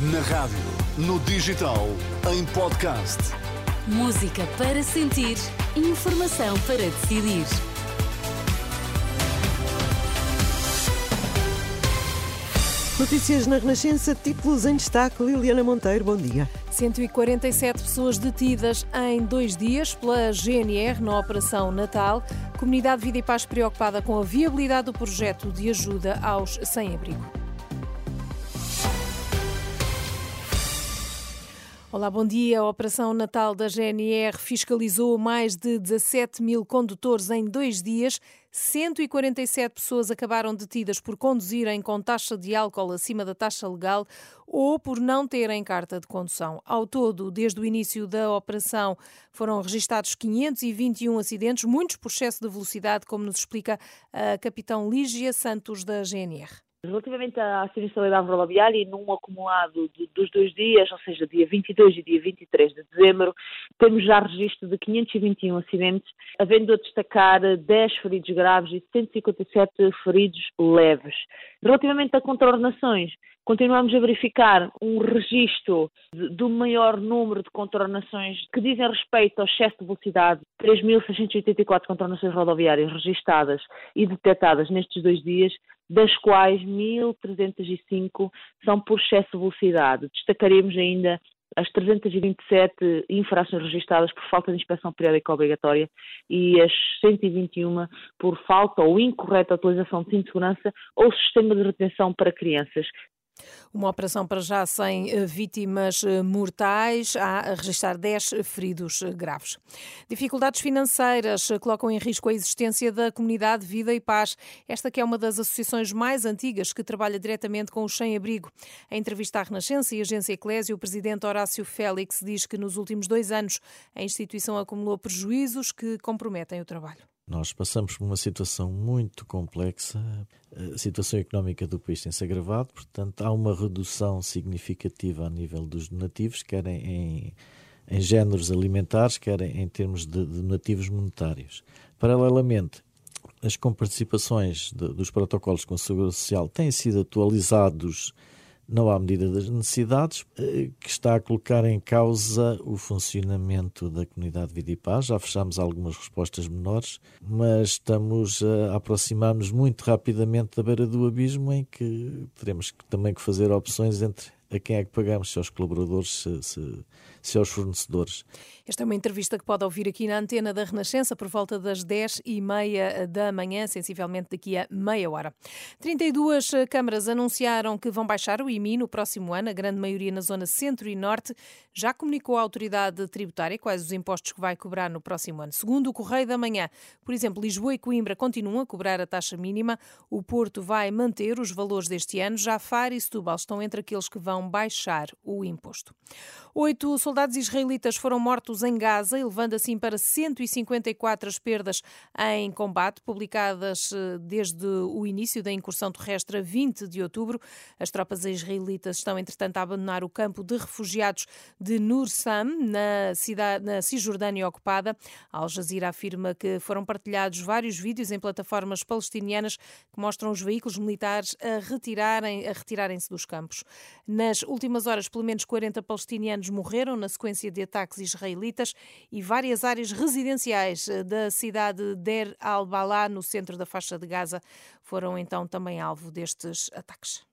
Na rádio, no digital, em podcast. Música para sentir, informação para decidir. Notícias na Renascença, títulos em destaque. Liliana Monteiro, bom dia. 147 pessoas detidas em dois dias pela GNR na Operação Natal. Comunidade Vida e Paz preocupada com a viabilidade do projeto de ajuda aos sem-abrigo. Olá, bom dia. A Operação Natal da GNR fiscalizou mais de 17 mil condutores em dois dias. 147 pessoas acabaram detidas por conduzirem com taxa de álcool acima da taxa legal ou por não terem carta de condução. Ao todo, desde o início da operação, foram registados 521 acidentes, muitos por excesso de velocidade, como nos explica a capitão Lígia Santos da GNR. Relativamente à sinistralidade rodoviária, num acumulado de, dos dois dias, ou seja, dia 22 e dia 23 de dezembro, temos já registro de 521 acidentes, havendo a destacar 10 feridos graves e 157 feridos leves. Relativamente a contornações, continuamos a verificar um registro do maior número de contornações que dizem respeito ao excesso de velocidade, 3.684 contornações rodoviárias registadas e detectadas nestes dois dias, das quais 1.305 são por excesso de velocidade. Destacaremos ainda as 327 infrações registradas por falta de inspeção periódica obrigatória e as 121 por falta ou incorreta utilização de cinto de segurança ou sistema de retenção para crianças. Uma operação para já sem eh, vítimas eh, mortais, a registrar 10 feridos eh, graves. Dificuldades financeiras colocam em risco a existência da comunidade Vida e Paz. Esta que é uma das associações mais antigas que trabalha diretamente com os sem-abrigo. Em entrevista à Renascença e Agência Eclésia, o presidente Horácio Félix diz que nos últimos dois anos a instituição acumulou prejuízos que comprometem o trabalho. Nós passamos por uma situação muito complexa, a situação económica do país tem-se agravado, portanto, há uma redução significativa a nível dos donativos, quer em, em géneros alimentares, quer em termos de, donativos monetários. Paralelamente, as comparticipações de, dos protocolos com a Segurança Social têm sido atualizados não à medida das necessidades, eh, que está a colocar em causa o funcionamento da comunidade Vida e Paz. Já fechamos algumas respostas menores, mas estamos a aproximar-nos muito rapidamente da beira do abismo em que teremos também que fazer opções entre a quem é que pagamos, se aos colaboradores, se, se, se aos fornecedores. Esta é uma entrevista que pode ouvir aqui na antena da Renascença por volta das 10 e meia da manhã, sensivelmente daqui a meia hora. 32 câmaras anunciaram que vão baixar o IMI no próximo ano, a grande maioria na zona centro e norte. Já comunicou à autoridade tributária quais os impostos que vai cobrar no próximo ano. Segundo o Correio da Manhã, por exemplo, Lisboa e Coimbra continuam a cobrar a taxa mínima, o Porto vai manter os valores deste ano, já Faro e Setúbal estão entre aqueles que vão vão baixar o imposto. Oito soldados israelitas foram mortos em Gaza, elevando assim para 154 as perdas em combate, publicadas eh, desde o início da incursão terrestre a 20 de outubro. As tropas israelitas estão, entretanto, a abandonar o campo de refugiados de Nur-Sam, na, cidade, na Cisjordânia ocupada. Al Jazeera afirma que foram partilhados vários vídeos em plataformas palestinianas que mostram os veículos militares a retirarem, a retirarem-se dos campos. Na nas últimas horas, pelo menos 40 palestinianos morreram na sequência de ataques israelitas e várias áreas residenciais eh, da cidade de Der al-Balá, no centro da faixa de Gaza, foram então também alvo destes ataques.